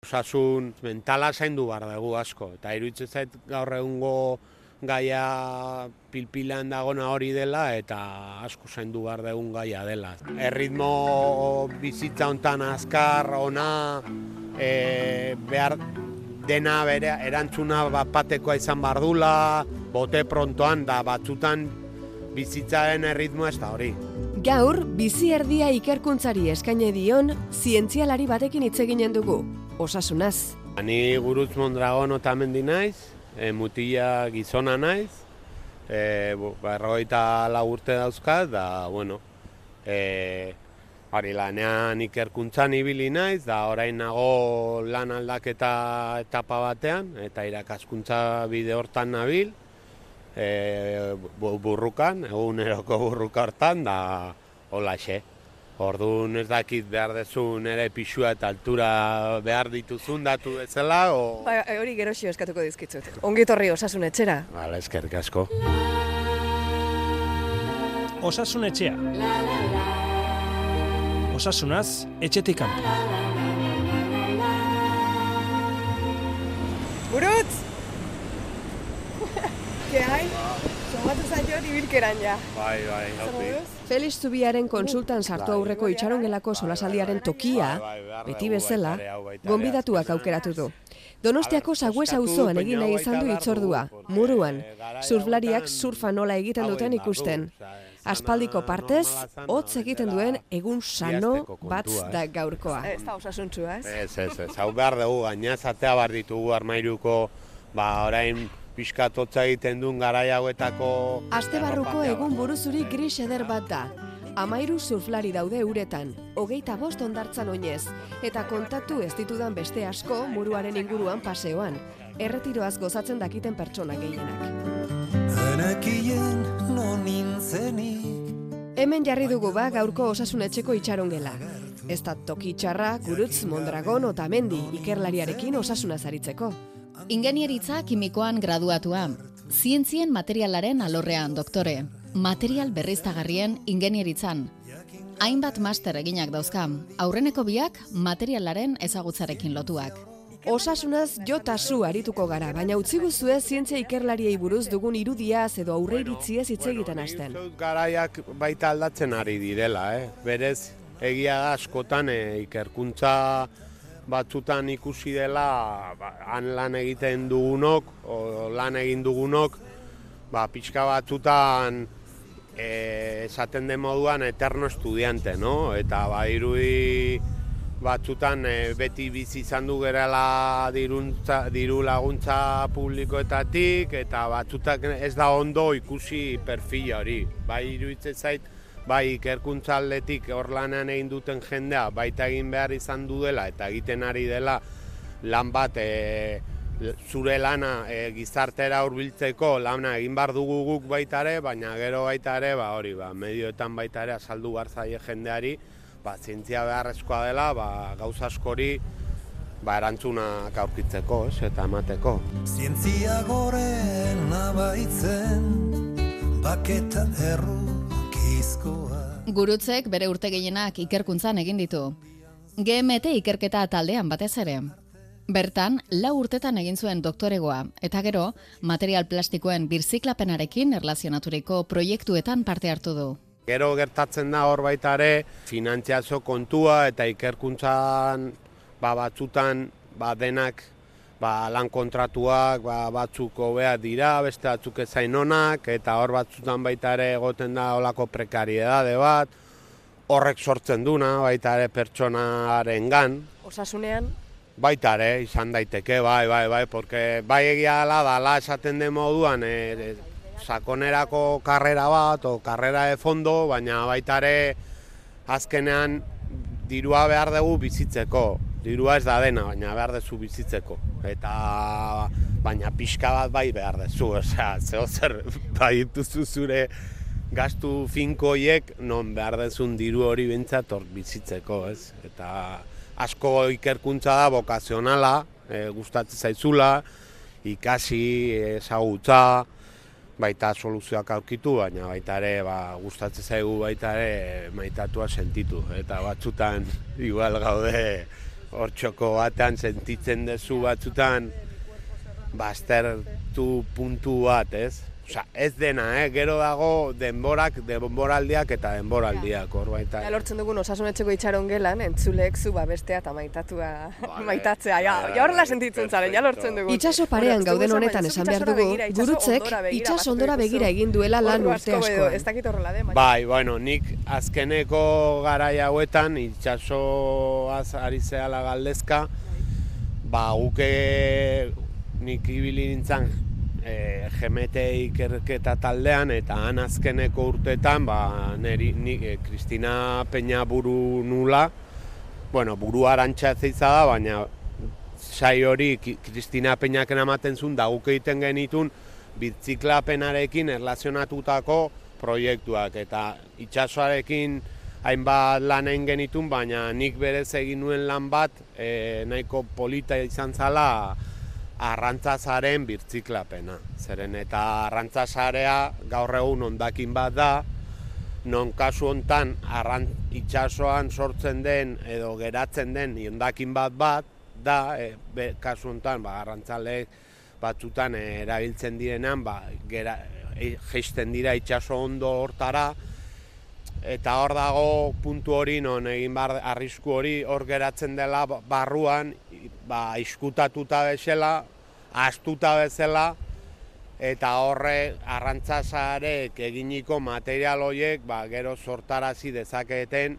Osasun mentala zaindu behar dugu asko, eta iruditzen zait gaur egungo gaia pilpilan dagona hori dela eta asko zaindu behar dugun gaia dela. Erritmo bizitza hontan azkar, ona, e, behar dena bere erantzuna bat batekoa izan behar dula, bote prontoan da batzutan bizitzaren erritmoa ez da hori. Gaur, bizi erdia ikerkuntzari eskaine dion, zientzialari batekin hitz eginen dugu, osasunaz. Ni gurutz mondragon otamendi naiz, e, mutila gizona naiz, e, berrogeita urte dauzkat, da, bueno, e, Hori lanean ikerkuntzan ibili naiz, da orain nago lan aldaketa etapa batean, eta irakaskuntza bide hortan nabil, e, burrukan, eguneroko burruka hortan, da hola xe. Orduan ez dakit behar dezun ere pixua eta altura behar dituzun datu bezala, o... Ba, hori gero xio eskatuko dizkitzut. Ongi torri osasun etxera. Bala, eskerrik asko. Osasun etxea. Osasunaz, etxetik kanpo. Burutz! Ke hai? Somatu zaitot ibilkeran ja. Bai, bai, hauti. Felix Zubiaren konsultan sartu aurreko itxarongelako solasaldiaren tokia, beti bezala, gonbidatuak aukeratu du. Donostiako sagüez auzoan egin nahi izan du itzordua, muruan, surflariak surfa nola egiten duten ikusten. Aspaldiko partez, hotz egiten duen egun sano bat da gaurkoa. Ez da osasuntzua, ez? Ez, ez, ez. Hau behar dugu, gaina zatea behar ditugu armairuko, ba, orain pixka totza egiten duen garai hauetako... Aste barruko egun buruzuri gris eder bat da. Amairu surflari daude uretan, hogeita bost ondartzan oinez, eta kontatu ez ditudan beste asko muruaren inguruan paseoan, erretiroaz gozatzen dakiten pertsona gehienak. Genekien non Hemen jarri dugu ba gaurko osasun etxeko itxarongela. Ez da toki txarra, gurutz, mondragon, otamendi, ikerlariarekin osasuna zaritzeko. Ingenieritza kimikoan graduatua, zientzien materialaren alorrean doktore, material berriztagarrien ingenieritzan. Hainbat master eginak dauzka, aurreneko biak materialaren ezagutzarekin lotuak. Osasunaz jota zu arituko gara, baina utzi guzue zientzia ikerlariei buruz dugun irudiaz edo aurreiritziez hitz egiten hasten. Garaiak baita aldatzen ari direla, eh? berez egia da askotan eh, ikerkuntza batzutan ikusi dela ba, han lan egiten dugunok, o lan egin dugunok, ba, pixka batzutan eh, esaten den moduan eterno estudiante, no? eta ba, irudi batzutan e, beti bizi izan du gerala diruntza, diru laguntza publikoetatik eta batzutak ez da ondo ikusi perfila hori. Bai iruditzen zait, bai ikerkuntza aldetik hor lanean egin duten jendea baita egin behar izan du dela eta egiten ari dela lan bat e, zure lana e, gizartera hurbiltzeko lana egin bar dugu guk baita ere, baina gero baita ere, ba hori, ba, medioetan baita ere asaldu gartzaile jendeari, ba, zientzia beharrezkoa dela, ba, gauza askori ba, erantzuna aurkitzeko, ez, eta emateko. Zientzia goren abaitzen, baketa erru. Gurutzek bere urte gehienak ikerkuntzan egin ditu. GMT ikerketa taldean batez ere. Bertan, lau urtetan egin zuen doktoregoa, eta gero, material plastikoen birziklapenarekin erlazionaturiko proiektuetan parte hartu du. Gero gertatzen da hor baita ere finantziazio kontua eta ikerkuntzan ba, batzutan ba, denak ba, lan kontratuak ba, batzuk hobea dira, beste batzuk ezain onak, eta hor batzutan baita ere egoten da olako prekariedade bat, horrek sortzen duna baita ere pertsonaren gan. Osasunean? Baita ere, izan daiteke, bai, bai, bai, porque bai egia da, dala esaten den moduan, e, sakonerako karrera bat o karrera de fondo, baina baita ere azkenean dirua behar dugu bizitzeko. Dirua ez da dena, baina behar duzu bizitzeko. Eta baina pixka bat bai behar duzu, osea, zeo zer bai duzu zure gastu finkoiek non behar duzun diru hori bintzat hor bizitzeko, ez? Eta asko ikerkuntza da bokazionala, e, gustatzen zaizula, ikasi, ezagutza, baita soluzioak aurkitu, baina baita ere ba, gustatzen zaigu baita ere maitatua sentitu. Eta batzutan igual gaude hor txoko batean sentitzen dezu batzutan, baztertu puntu bat, ez? Osa, ez dena, eh? gero dago denborak, denboraldiak eta denboraldiak, hor baita. Ja, lortzen dugun osasunetxeko itxaron gelan, entzulek zu ba bestea eta maitatua maitatzea, ja, ja horrela sentitzen zaren, ja lortzen dugu. Itxaso parean gauden honetan esan behar dugu, gurutzek itxaso ondora begira egin duela lan urte asko. Ez dakit horrela de, Bai, bueno, nik azkeneko garai hauetan itxasoaz ari zehala galdezka, ba, guke nik ibili nintzen e, GMT ikerketa taldean eta han azkeneko urtetan ba, neri, ni, e, Kristina Peña buru nula, bueno, buru arantxa da, baina sai hori Kristina Peñak ematen zuen da guk egiten genitun bitziklapenarekin erlazionatutako proiektuak. Eta itxasoarekin hainbat lan egin genitun, baina nik berez egin nuen lan bat e, nahiko polita izan zala arrantzazaren birtziklapena. Zeren eta arrantzazarea gaur egun ondakin bat da, non kasu hontan arrant itxasoan sortzen den edo geratzen den ondakin bat bat da, e, be, kasu hontan ba, arrantzale batzutan erabiltzen direnean ba, gera, e, dira itxaso ondo hortara, eta hor dago puntu hori non egin bar arrisku hori hor geratzen dela barruan ba iskutatuta bezala astuta bezala eta horre arrantzasarek eginiko material horiek ba, gero sortarazi dezaketen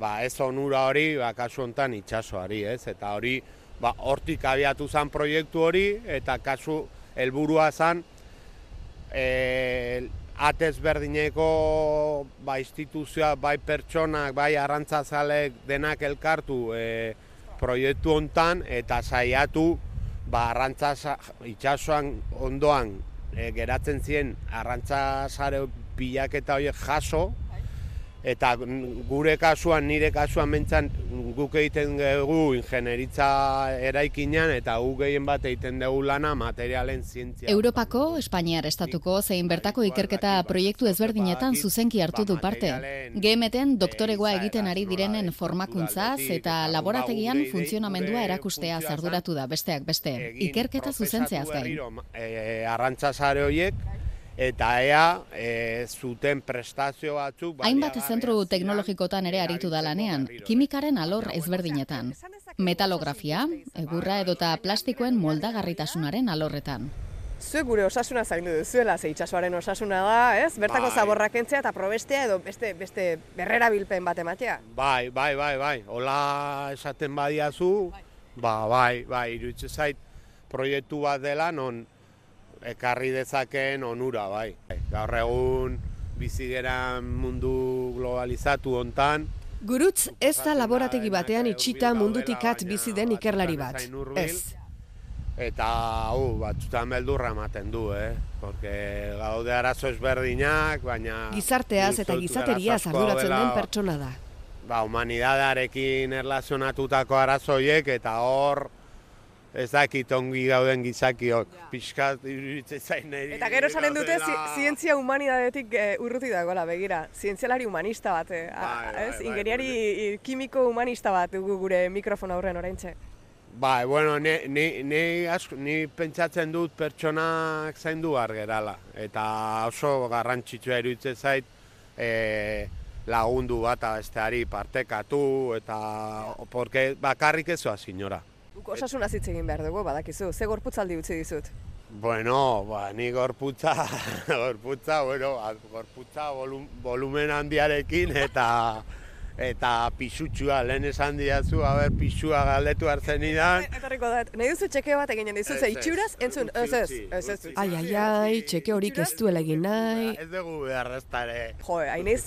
ba, ez onura hori ba, kasu hontan itxasoari ez? Eta hori ba, hortik abiatu zen proiektu hori eta kasu helburua zen e, atez berdineko ba, instituzioa, bai pertsonak, bai arrantzazalek denak elkartu e, proiektu hontan eta saiatu ba, arrantza itxasoan ondoan e, geratzen ziren arrantza sare bilaketa horiek jaso, Eta gure kasuan, nire kasuan mentzan guk egiten dugu ingenieritza eraikinean eta guk gehien bat egiten dugu lana materialen zientzia. Europako, Espainiar estatuko zein bertako ikerketa proiektu ezberdinetan zuzenki hartu du parte. GMTen doktoregoa egiten ari direnen formakuntzaz eta laborategian funtzionamendua erakustea zarduratu da besteak beste. Ikerketa zuzentzeaz gain. E, arrantzazare horiek eta ea e, zuten prestazio batzuk... Hainbat zentru teknologikotan ere aritu da lanean, kimikaren alor ezberdinetan. Metalografia, egurra edota plastikoen moldagarritasunaren alorretan. Zuek gure osasuna zaindu duzuela, ze itxasoaren osasuna da, ez? Bertako bai. zaborrak entzea eta probestea edo beste, beste berrera bilpen bat ematea? Bai, bai, bai, bai. Ola esaten badiazu, ba, bai, bai, iruditze zait proiektu bat dela, non ekarri dezakeen onura, bai. Gaur egun bizigeran mundu globalizatu hontan. Gurutz ez da laborategi batean itxita mundutikat bizi den ikerlari bat. Ez. Eta, hau, batzutan beldurra ematen du, eh? Porque gaude arazo ezberdinak, baina... Gizarteaz eta gizateria arduratzen den pertsona da. Ba, humanidadearekin erlazionatutako arazoiek eta hor ez dakit ongi gauden gizakiok, pixkat iruditzen zain Eta gero esanen dute zientzia humanidadetik e, urruti dagoela, begira, zientzialari humanista bat, eh, bai, bai, ez? Bai, Ingeniari kimiko humanista bat dugu gure mikrofon aurren oraintxe. Bai, bueno, ni, ni, ni, ni pentsatzen dut pertsonak zaindu gerala. Eta oso garrantzitsua iruditzen zait e, lagundu bat besteari partekatu, eta porque bakarrik ezoa, signora. Osasuna hitz egin behar dugu, badakizu. Ze gorputzaldi utzi dizut? Bueno, ba, ni gorputza, gorputza, bueno, gorputza volum, volumen handiarekin eta eta pisutsua, lehen esan diazu, haber, pisua galdetu hartzen idan. Eta riko da, nahi duzu txeke bat egin dizu, ze itxuraz, entzun, ez ez, ez ez. Ai, ai, ai, txeke horik ez duela egin nahi. Ez dugu beharreztare. Jo, hain ez,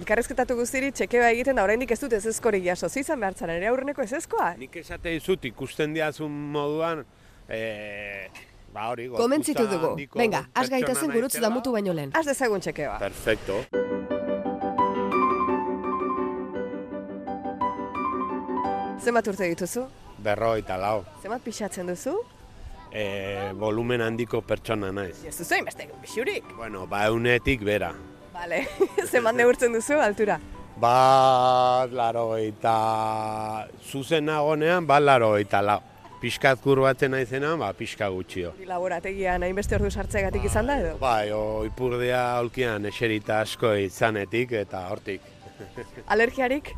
elkarrezketatu guztiri txeke bat egiten da oraindik ez dut ez ezkorik jaso, zizan behartzen, ere aurreneko ez ezkoa? Nik esate dizut, ikusten diazun moduan, eh, Ba, hori, Komentzitu dugu. Venga, az gaitezen gurutz damutu baino lehen. Az dezagun txeke bat. Perfecto. Zenbat urte dituzu? Berro eta lau. Zenbat pixatzen duzu? E, volumen handiko pertsona naiz. Ez duzu beste pixurik? Bueno, ba eunetik bera. Vale, zenbat neurtzen duzu altura? Bat, laro eta zuzen nagonean, bat laro eta lau. Piskat kurbatzen naizenan, ba, piska gutxio. Laborategian hainbeste ordu sartzegatik izan da edo? Bai, o, ipurdia aulkian eserita asko izanetik eta hortik. Alergiarik?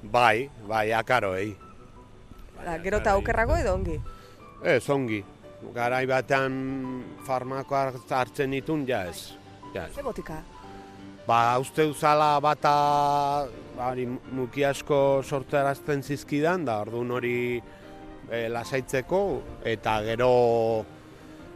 Bai, bai, akaroei. Ba, gero eta aukerrago edo ongi? Ez, ongi. Garai batean farmakoa hartzen ditun, ja ez. Ja Ze botika? Ba, uste uzala bata bari, muki asko sorterazten zizkidan, da orduan hori e, lasaitzeko, eta gero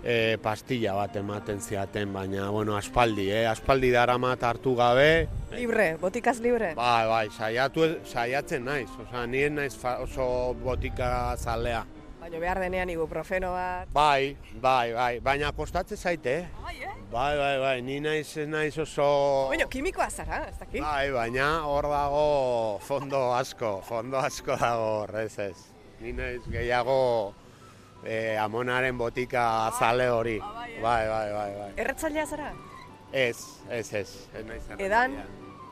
e, pastilla bat ematen ziaten, baina, bueno, aspaldi, eh? aspaldi dara hartu gabe. Libre, botikaz libre? Bai, bai, saiatu, saiatzen naiz, oza, nien naiz oso botika zalea. Baina behar denean ibuprofeno bat. Bai, bai, bai, baina kostatzen zaite, eh? Bai, eh? Bai, bai, bai, ni naiz, naiz oso... Baina, kimikoa zara, ez dakit? Bai, baina hor dago fondo asko, fondo asko dago ez ez. Ni naiz gehiago eh, amonaren botika azale hori. Bai, bai, bai, bai. Erretzailea zara? Ez, ez, ez, ez naiz Edan?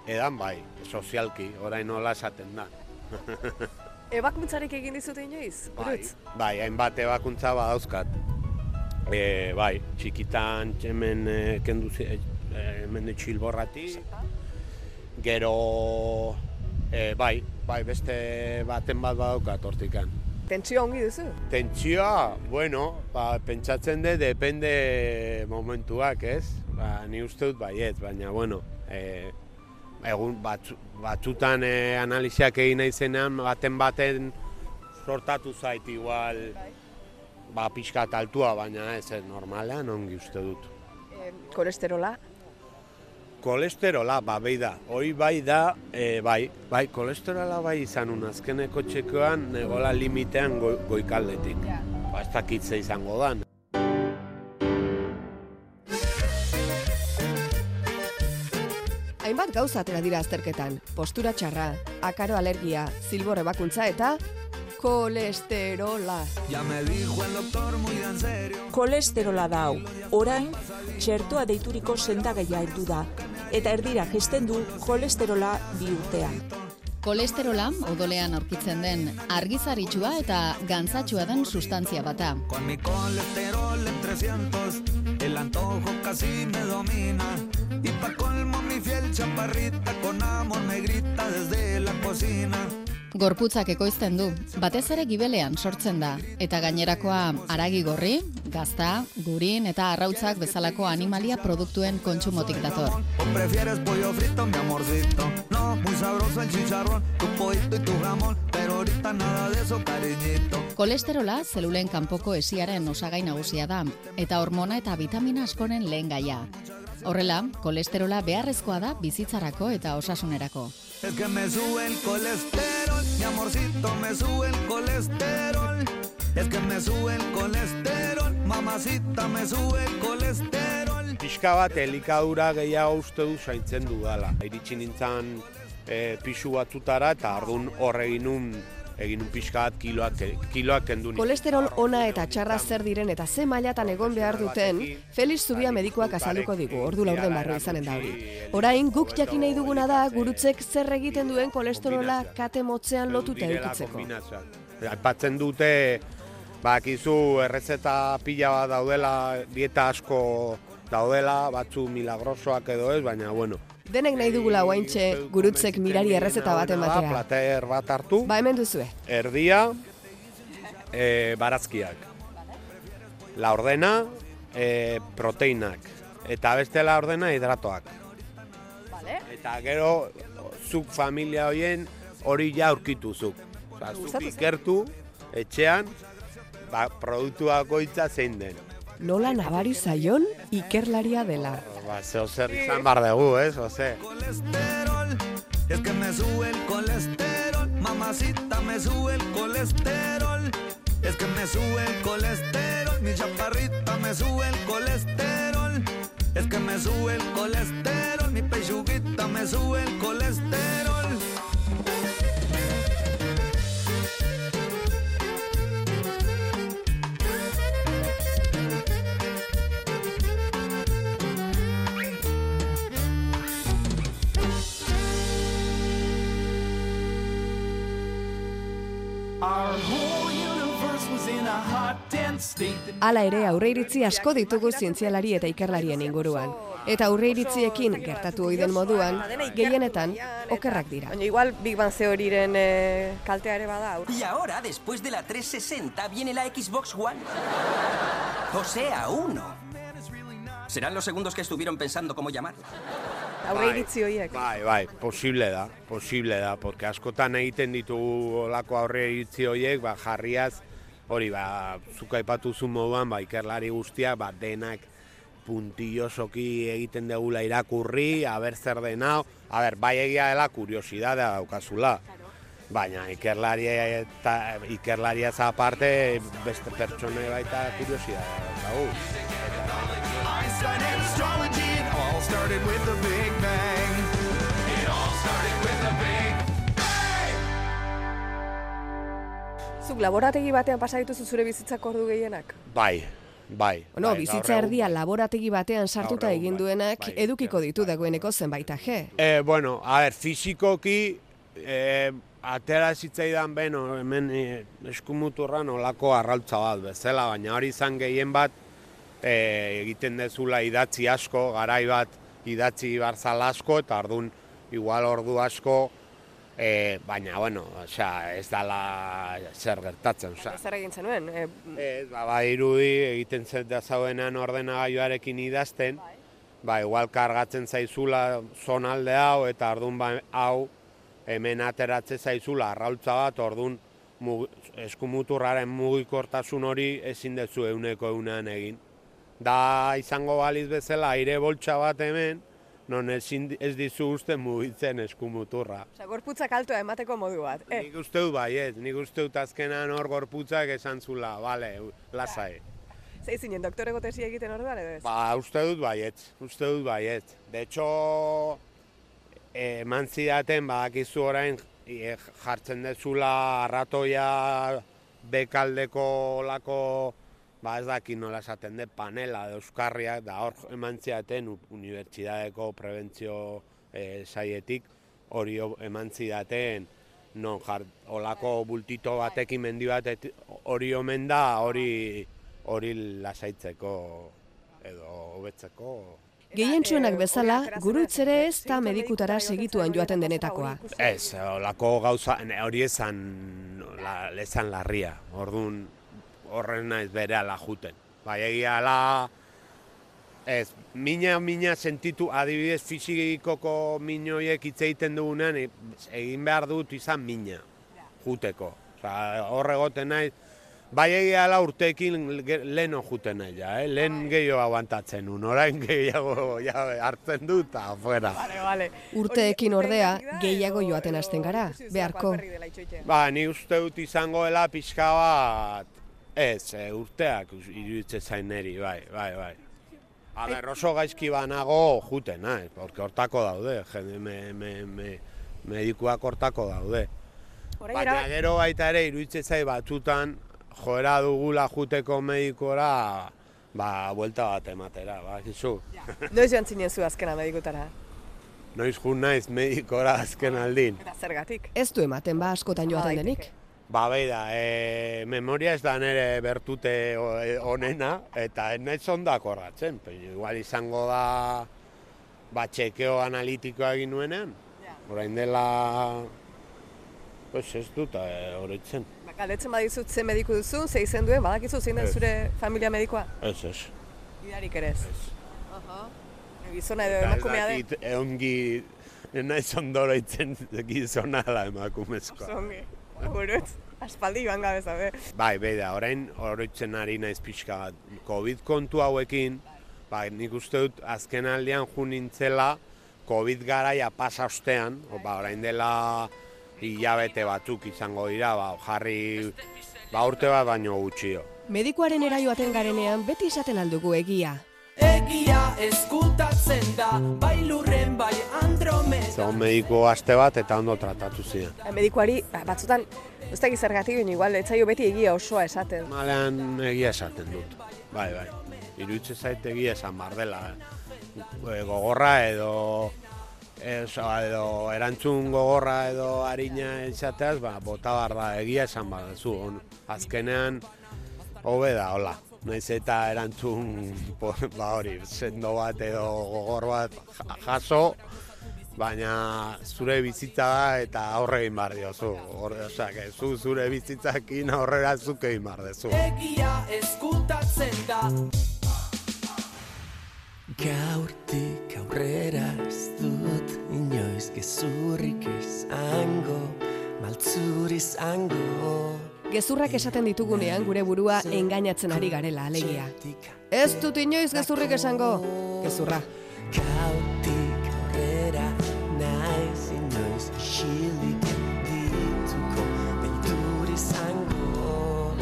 Edan bai, sozialki, orain nola esaten da. Ebakuntzarik egin dizute inoiz? Bai, bai, hainbat ebakuntza badauzkat. E, bai, txikitan hemen e, kendu e, hemen txilborrati. Gero, e, bai, bai, beste baten bat badaukat hortikan. Tentsioa ongi duzu? Tentsioa, bueno, ba, pentsatzen de, depende momentuak, ez? Ba, ni uste dut baiet, baina, bueno, e, egun batzu, batzutan e, analiziak egin naizenean baten baten sortatu zait igual ba pixkat altua baina ez normalean ongi uste dut. E, kolesterola? Kolesterola, ba, bai da, hoi bai da, e, bai, bai, kolesterola bai izan un azkeneko txekoan negola limitean go, goikaldetik. Yeah. Ba, ez dakitze izango da. Hainbat gauza atera dira azterketan. Postura txarra, akaro alergia, zilbor ebakuntza eta kolesterola. Ya me dijo el doctor muy en serio. Kolesterola da hau. Orain, txertoa deituriko sendagaia heldu da eta erdira gesten du kolesterola bi urtean. Kolesterola odolean aurkitzen den argizaritsua eta gantzatsua den sustantzia bata. Con mi colesterol en 300, el antojo casi me domina. Y pa colmo mi fiel chaparrita con amor me grita desde la cocina. Gorputzak ekoizten du, batez ere gibelean sortzen da, eta gainerakoa aragi gorri, gazta, gurin eta arrautzak bezalako animalia produktuen kontsumotik dator. Kolesterola zelulen kanpoko esiaren osagai nagusia da, eta hormona eta vitamina askoren lehen gaia. Horrela, kolesterola beharrezkoa da bizitzarako eta osasunerako. Es que me sube el colesterol, mi amorcito me sube el colesterol. Es que me sube el colesterol, mamacita me sube el colesterol. Pixka bat elikadura gehiago uste du zaintzen dudala. Iritsi nintzen e, pixu batzutara eta ardun horregin nun egin un pixka bat kiloak, kiloak kendu Kolesterol ona eta txarra zer diren eta ze mailatan egon behar duten, Felix Zubia medikoak azalduko digu, ordu laurden barru izanen da hori. Orain, guk jakin nahi duguna da, gurutzek zer egiten duen kolesterola kate motzean lotuta edukitzeko. Aipatzen dute, bakizu errezeta pila bat daudela, dieta asko daudela, batzu milagrosoak edo ez, baina bueno, Denek nahi dugula guaintxe gurutzek mirari errezeta bat ematea. Plater bat hartu. Ba, hemen duzue. Erdia, e, barazkiak. La ordena, e, proteinak. Eta beste la ordena, hidratoak. Vale. Eta gero, zuk familia hoien hori ja aurkitu zuk. Osa, zuk ikertu, etxean, ba, produktuak zein den. Nola nabari zaion ikerlaria dela. Ba, zeo zer izan bar dugu, ez, oze. Colesterol, es que me sube el colesterol, mamacita me sube el colesterol. Es que me sube el colesterol, mi chaparrita me sube el colesterol. Es que me sube el colesterol, mi pechuguita me sube el colesterol. Hala ere aurreiritzi asko ditugu zientzialari eta ikerlarien inguruan. Eta aurreiritziekin gertatu ohi den moduan, gehienetan okerrak dira. Baina igual Big Bang Theoryren eh, kaltea ere bada. Y ahora, después de la 360, viene la Xbox One. O sea, uno. Serán los segundos que estuvieron pensando cómo llamarla. Aurreiritzi horiek. Bai, bai, posible da, posible da, porque askotan egiten ditugu olako aurreiritzi horiek, ba, jarriaz, hori, ba, zuka ipatu zu moduan, ba, ikerlari guztiak, ba, denak puntillosoki egiten degula irakurri, aber zer den hau, aber, bai egia dela kuriosidadea daukazula. Baina ikerlaria eta ikerlaria za aparte beste pertsone baita kuriosidadea daukagu. Zuk laborategi batean pasa dituzu zure bizitzak ordu gehienak? Bai, bai. Bueno, bai, bizitza egun- erdia laborategi batean sartuta egun, egin bai, duenak bai, edukiko ditu bai, dagoeneko zenbait aje. Eh, bueno, a ver, fizikoki, eh, atera zitzaidan beno, hemen eh, eskumuturran olako arrautza bat bezala, baina hori izan gehien bat, eh, egiten dezula idatzi asko, garai bat idatzi barzal asko, eta ordun igual ordu asko, eh, baina, bueno, osea, ez dala zer gertatzen, osea. Zer egin zenuen? E, Ez, ba, ba, irudi egiten zen da zauenan ordenagailuarekin idazten, ba, igual kargatzen zaizula zonalde hau, eta ordun ba, hau hemen ateratze zaizula arraultza bat, ordun mug, eskumuturraren mugikortasun hori ezin dezu euneko eunean egin. Da izango baliz bezala aire boltsa bat hemen, non ezin, ez dizu uste mugitzen eskumuturra. Osa, gorputzak altua emateko modu bat. Eh, Nik uste dut baiet, nik uste dut azkenan hor gorputzak esan zula, bale, lasai. zei zinen, doktoreko tesi egiten orduan edo ez? Ba, uste dut baiet, uste dut baiet. De hecho, eman zidaten, badakizu orain, eh, jartzen dezula arratoia bekaldeko lako, ba ez daki nola esaten de, panela, euskarriak, da hor eman zidaten u- unibertsitateko prebentzio eh, saietik, hori o- eman zidaten, non jar, olako bultito batekin mendi bat hori omen da, hori hori lasaitzeko edo hobetzeko. Gehientsuenak eh, bezala, gurutz ere ez da medikutara segituan joaten denetakoa. Ez, olako gauza, hori esan, la, lezan larria, orduan horren naiz bere ala juten. Bai, egia ala, ez, mina, mina sentitu, adibidez fizikoko minoiek hitz egiten dugunean, e- egin behar dut izan mina, juteko. Osa, hor egoten naiz, bai egia ala urteekin leheno juten nahi, ja, eh? lehen gehiago aguantatzen nun, orain gehiago ja, hartzen dut, eta afuera. Vale, vale. Urteekin ordea, gehiago joaten hasten gara, beharko. dela? Ba, ni uste dut izangoela pixka bat, ez, e, urteak iruditzen zain neri, bai, bai, bai. A ber, oso gaizki banago juten, naiz, porque hortako daude, jende, me, me, me, medikuak hortako daude. Baina gero baita ere iruditzen zai batzutan joera dugula juteko medikora, ba, buelta bat ematera, ba, gizu. Noiz joan zinen zu azkena medikutara? Noiz jun naiz medikora azken aldin. Eta zergatik? Ez du ematen ba askotan joaten denik. Ba, beida, e, memoria ez da nire bertute e, onena, eta ez naiz ondo akordatzen. Pero igual izango da, ba, txekeo analitikoa egin nuenean. Orain dela, pues ez dut e, oroitzen. Ba, Galdetzen badizut ze mediku duzu, ze izen duen, badakizu zein den Ez. zure familia medikoa? Ez, ez. Idarik ere ez. Aha. Gizona edo Eta ez emakumea den. dakit, e, ongi, ez naiz ondo oroitzen gizona da emakumezkoa. Zongi. Burutz. Aspaldi joan gabe zabe. Bai, beida, orain oroitzen ari naiz pixka bat. Covid kontu hauekin, ba, nik uste dut azken aldean jo nintzela, Covid garaia pasa ostean, ba, orain dela hilabete batzuk izango dira, ba, jarri, ba, urte bat baino gutxio. Medikuaren era joaten garenean beti izaten aldugu egia. Egia eskutatzen da, bai lurren, bai andromeda. Zegoen mediko aste bat eta ondo tratatu ziren. Medikuari, ba, batzutan, ez dakit zergatik, baina igual, etzaio beti egia osoa esaten. Malean egia esaten dut. Bai, bai. Iruitze zait egia esan bar dela. E, gogorra edo ez, edo erantzun gogorra edo harina izateaz, ba, bota bar da egia esan baduzu. Azkenean hobe da, hola. Naiz eta erantzun, ba hori, sendo bat edo gogor bat jaso, baina zure bizitza da eta aurre egin bar diozu. Osea, zu zure bizitzakin aurrera zuk egin bar dezu. Egia eskutatzen da. Gaurtik aurrera ez dut inoiz gezurrik izango, maltzur izango. Gezurrak esaten ditugunean gure burua engainatzen ari garela alegia. Ez dut inoiz gezurrik esango, gezurra. Gaurtik aurrera naiz inoiz xilik dituko, beldur izango.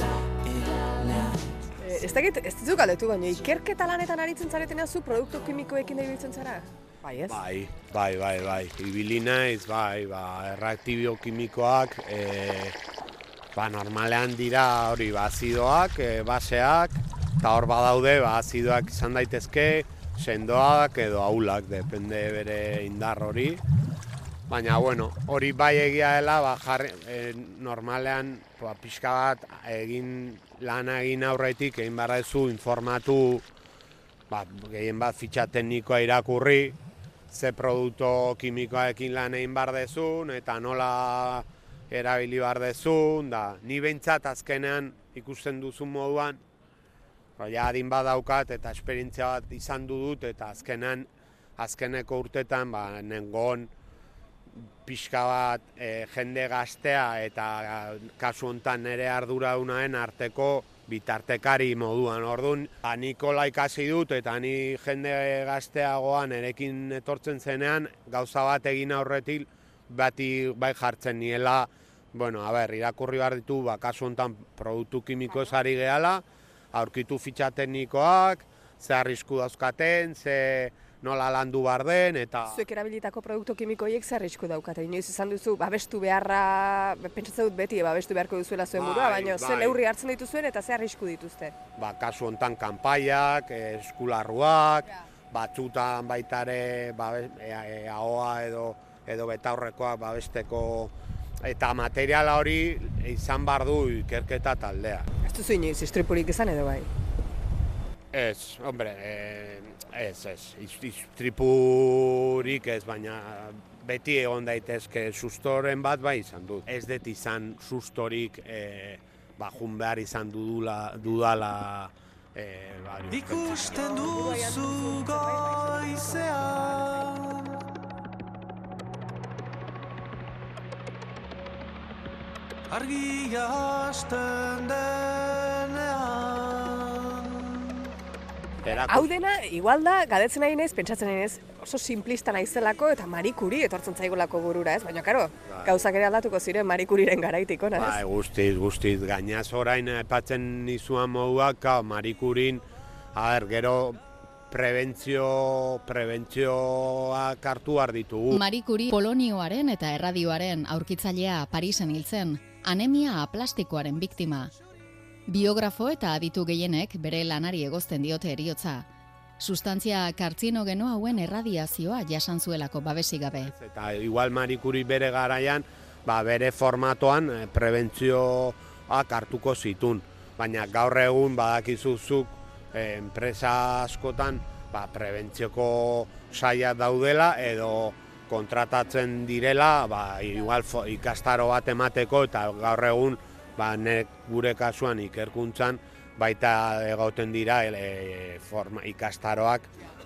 Eh, Ez dakit, ez ditu galdetu baina ikerketa lanetan aritzen zaretenean zu produktu kimikoekin ibiltzen zara? Bai, ez? Bai, bai, bai, bai. Ibili naiz, bai, ba, erreaktibio kimikoak, e, ba, normalean dira hori, ba, azidoak, e, baseak, eta hor badaude, ba, azidoak izan daitezke, sendoak edo aulak, depende bere indar hori. Baina, bueno, hori bai egia dela, ba, jarri, e, normalean, ba, pixka bat, egin lana egin aurretik, egin behar duzu informatu, ba, gehien bat fitxa teknikoa irakurri, ze produktu kimikoekin lan egin behar dezun, eta nola erabili behar dezun, da, ni behintzat azkenean ikusten duzun moduan, ja adin badaukat eta esperientzia bat izan du dut, eta azkenean, azkeneko urtetan, ba, nengon, pixka bat e, jende gaztea eta kasu hontan nire arduradunaen arteko bitartekari moduan. Orduan, ba, Nikola ikasi dut eta ni jende gazteagoan erekin etortzen zenean, gauza bat egin aurretik bati bai jartzen niela, bueno, a ber, irakurri behar ditu, ba, kasu hontan produktu kimiko esari gehala, aurkitu fitxa teknikoak, ze arrisku dauzkaten, ze nola landu behar den, eta... Zuek erabilitako produktu kimikoiek zer arrisku daukate. Inoiz izan duzu, babestu beharra, pentsatzen dut beti, babestu beharko duzuela zuen burua, Bai, baina ze bai. neurri hartzen dituzuen eta ze arrisku dituzte. ba, kasu hontan kanpaiak, eh, eskularruak, batzutan baita ere babe- e, e, ahoa edo edo betaurrekoak babesteko eta materiala hori izan bar du ikerketa taldea. Ez duzu inoiz istripurik izan edo bai. Ez, hombre, eh, ez, ez, istripurik ez, baina beti egon daitezke sustoren bat bai izan dut. Ez dut izan sustorik eh, ba, jun behar izan dudula, dudala eh, ba, Ikusten duzu goizean Argia hasten denean Erako- Hau dena, igual da, gadetzen nahi naiz, pentsatzen nahi naiz, oso simplista naizelako eta marikuri etortzen zaigolako burura, ez? Baina, karo, gauzak ere aldatuko ziren marikuriren garaitik, ona, Bai, ez? guztiz, guztiz, gainaz orain epatzen nizuan moduak, ka, marikurin, a ber, gero prebentzio, prebentzioak hartu behar ditugu. Marie Curie polonioaren eta erradioaren aurkitzailea Parisen hiltzen, anemia aplastikoaren biktima. Biografo eta aditu gehienek bere lanari egozten diote eriotza. Sustantzia kartzinogeno hauen erradiazioa jasan zuelako babesi gabe. Eta igual marikuri bere garaian, ba, bere formatoan eh, prebentzioak hartuko zitun. Baina gaur egun badakizuzuk eh, enpresa askotan ba, prebentzioko saia daudela edo kontratatzen direla ba, igual ikastaro bat emateko eta gaur egun ba, nek gure kasuan ikerkuntzan baita egoten dira e, forma, ikastaroak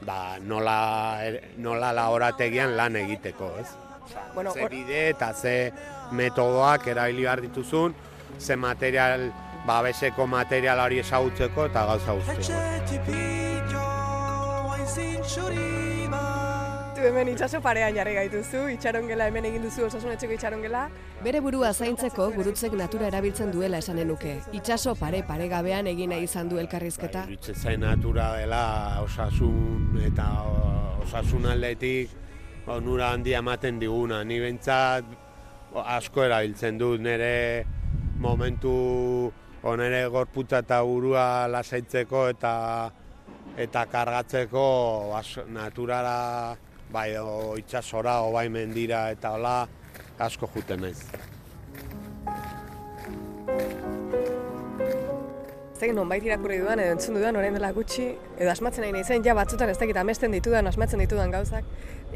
ba, nola, er- nola laborategian lan egiteko, ez? Bueno, ze bide eta ze metodoak erabili behar dituzun, ze material, babeseko material hori ezagutzeko eta gauza guztia. Etxetik pillo hain zintxuri bat Tu hemen itxaso parean jarri gaituzu, itxarongela hemen egin duzu osasun etxeko itxarongela. Bere burua zaintzeko gurutzek natura erabiltzen duela esanen nuke. Itxaso pare paregabean egin nahi izan du elkarrizketa. Iruditzen zain natura dela osasun eta osasun aldetik onura handia ematen diguna. Ni behintzat o, asko erabiltzen dut nire momentu onere gorputza eta burua lasaitzeko eta eta kargatzeko bas, naturara bai o itsasora o bai mendira eta hola asko juten naiz. zein nonbait irakurri dudan edo entzun dudan orain dela gutxi edo asmatzen nahi naizen ja batzutan ez dakit amesten ditudan asmatzen ditudan gauzak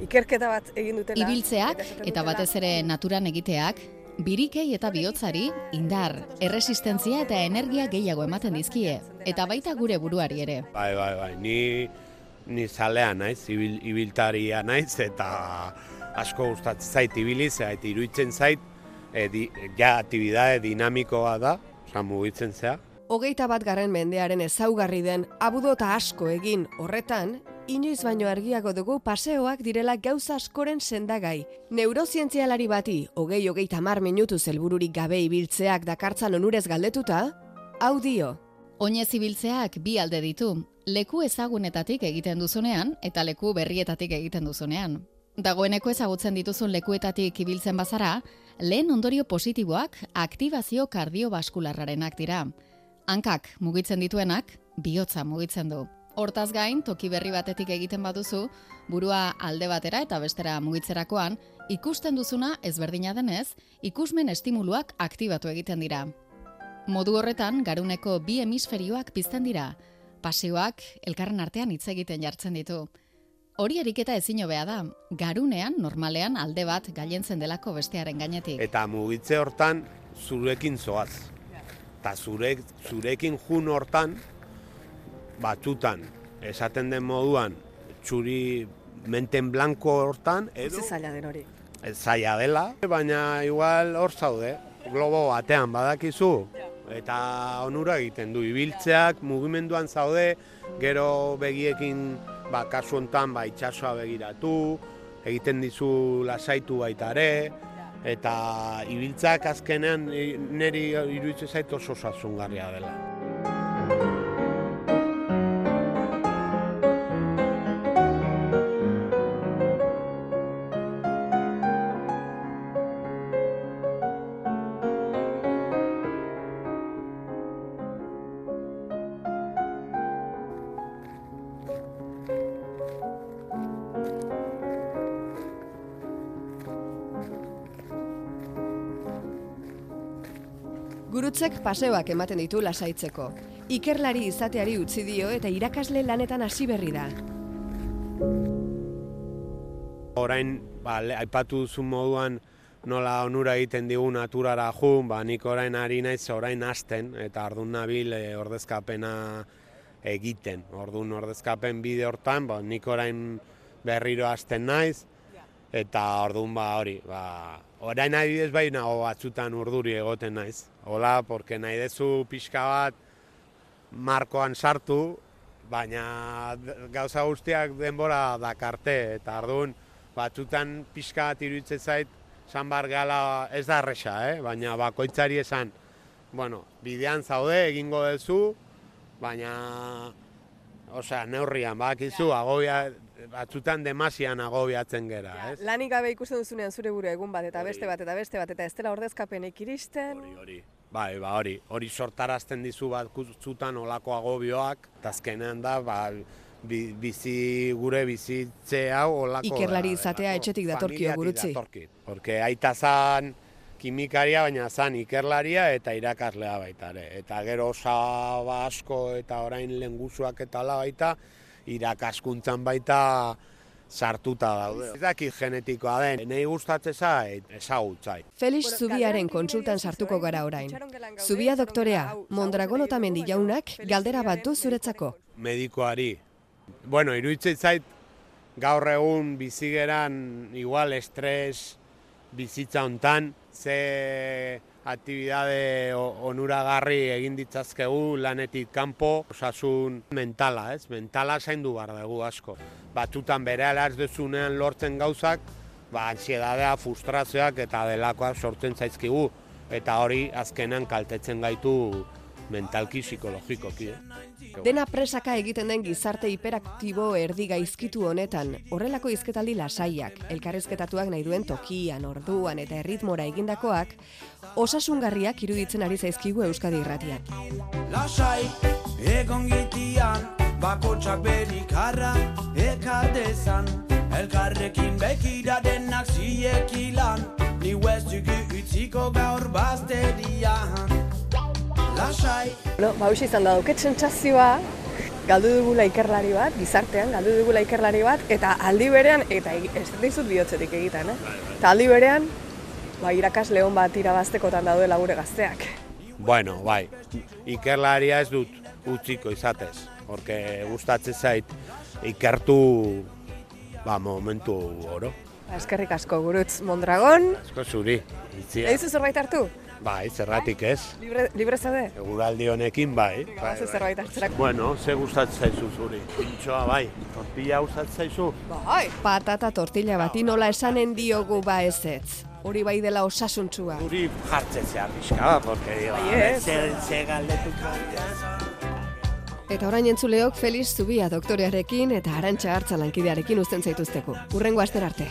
ikerketa bat egin dutela ibiltzeak eta batez ere naturan egiteak birikei eta bihotzari indar, erresistentzia eta energia gehiago ematen dizkie eta baita gure buruari ere. Bai, bai, bai, ni ni zalea naiz, ibil, ibiltaria naiz eta asko gustatzen zait ibilizea eta iruditzen zait e, di, ja aktibidade dinamikoa da, oza, mugitzen zea. Hogeita bat garren mendearen ezaugarri den abudota asko egin horretan, inoiz baino argiago dugu paseoak direla gauza askoren sendagai. Neurozientzialari bati, hogei hogeita mar minutu zelbururik gabe ibiltzeak dakartzan onurez galdetuta, hau dio. Oinez ibiltzeak bi alde ditu, leku ezagunetatik egiten duzunean eta leku berrietatik egiten duzunean. Dagoeneko ezagutzen dituzun lekuetatik ibiltzen bazara, lehen ondorio positiboak aktibazio kardiobaskularrarenak dira. Hankak mugitzen dituenak, bihotza mugitzen du. Hortaz gain, toki berri batetik egiten baduzu, burua alde batera eta bestera mugitzerakoan, ikusten duzuna ezberdina denez, ikusmen estimuluak aktibatu egiten dira. Modu horretan, garuneko bi hemisferioak pizten dira, pasioak elkarren artean hitz egiten jartzen ditu. Hori eriketa ezin hobea da, garunean normalean alde bat gailentzen delako bestearen gainetik. Eta mugitze hortan zurekin zoaz. Eta zurek, zurekin jun hortan, batzutan, esaten den moduan, txuri menten blanko hortan, edo... Ez zaila den hori. Ez zaila dela, baina igual hor zaude, globo batean badakizu, eta onura egiten du, ibiltzeak mugimenduan zaude, gero begiekin ba, kasu hontan ba, itxasoa begiratu, egiten dizu lasaitu baita ere, eta ibiltzak azkenean niri iruditzen zait oso sasungarria dela. Gurutzek paseoak ematen ditu lasaitzeko. Ikerlari izateari utzi dio eta irakasle lanetan hasi berri da. Orain, ba, aipatu duzun moduan nola onura egiten digu naturara jun, ba, nik orain ari naiz orain hasten eta ardun nabil e, ordezkapena egiten. Ordun ordezkapen bide hortan, ba, nik orain berriro hasten naiz, eta ordun ba hori, ba, orain adibidez bai nago batzutan urduri egoten naiz. Hola, porque nahi dezu pixka bat markoan sartu, baina gauza guztiak denbora dakarte, eta ardun batzutan pixka bat iruditzen zait, san bar gala ez da arresa, eh? baina bakoitzari esan, bueno, bidean zaude egingo duzu, baina, osea, neurrian, bakizu, agobia, batzutan demasian agobiatzen gera, ez? Lanik gabe ikusten duzunean zure buru egun bat, eta beste bat, eta beste bat, eta ez dela ordezkapenik iristen. Hori, hori. Bai, ba, hori, hori sortarazten dizu bat zutan olako agobioak, eta azkenean da, ba, bizi gure bizitze hau olako... Ikerlari izatea etxetik datorkio gurutzi. Datorki, porque aita zan kimikaria, baina zan ikerlaria eta irakaslea baita ere. Eta gero osa asko eta orain lenguzuak eta ala baita, irakaskuntzan baita sartuta daude. Ez dakit genetikoa den, nahi gustatzen zait, ezagutzai. Felix Zubiaren kontsultan sartuko gara orain. Zubia doktorea, Mondragon otamendi jaunak, galdera bat du zuretzako. Medikoari. Bueno, iruditzen zait, gaur egun bizigeran igual estres bizitza hontan, ze aktibidade onuragarri egin ditzazkegu lanetik kanpo, osasun mentala, ez? Mentala zaindu behar dugu asko. Batutan bere alaz dezunean lortzen gauzak, ba, ansiedadea, frustrazioak eta delakoak sortzen zaizkigu. Eta hori azkenan kaltetzen gaitu mentalki psikologikoki. Eh? Dena presaka egiten den gizarte hiperaktibo erdi gaizkitu honetan, horrelako izketaldi lasaiak, elkarrezketatuak nahi duen tokian, orduan eta erritmora egindakoak, osasungarriak iruditzen ari zaizkigu Euskadi irratian. Lasai, egon gitian, bakotxak berikarra, ekardezan, elkarrekin bekira denak ziekilan, ni huestuki utziko gaur bazterian. Bueno, ba, izan da duket sentsazioa, galdu dugula ikerlari bat, gizartean, galdu dugula ikerlari bat, eta aldi berean, eta ez dizut bihotzetik egiten, eh? Eta aldi berean, ba, irakas lehon bat irabaztekotan daudela gure gazteak. Bueno, bai, ikerlaria ez dut utziko izatez, porque gustatzen zait ikertu ba, momentu oro. Ba, eskerrik asko, gurutz Mondragon. Asko zuri. Eizu zerbait hartu? Bai, zerratik ez. Libre, libre zade? Eguraldi honekin bai. bai, bai. zerbait hartzera. Bueno, ze gustatzen zaizu zuri. Pintxoa bai, tortilla gustatzen zaizu? Bai. Patata tortilla bati nola esanen diogu ba ezetz. Hori bai dela osasuntsua. Hori jartzen zehar bizka, porque bai, ze galdetuko. Eta orain entzuleok Feliz Zubia doktorearekin eta Arantxa Hartza lankidearekin uzten zaituzteko. Urrengo aster arte.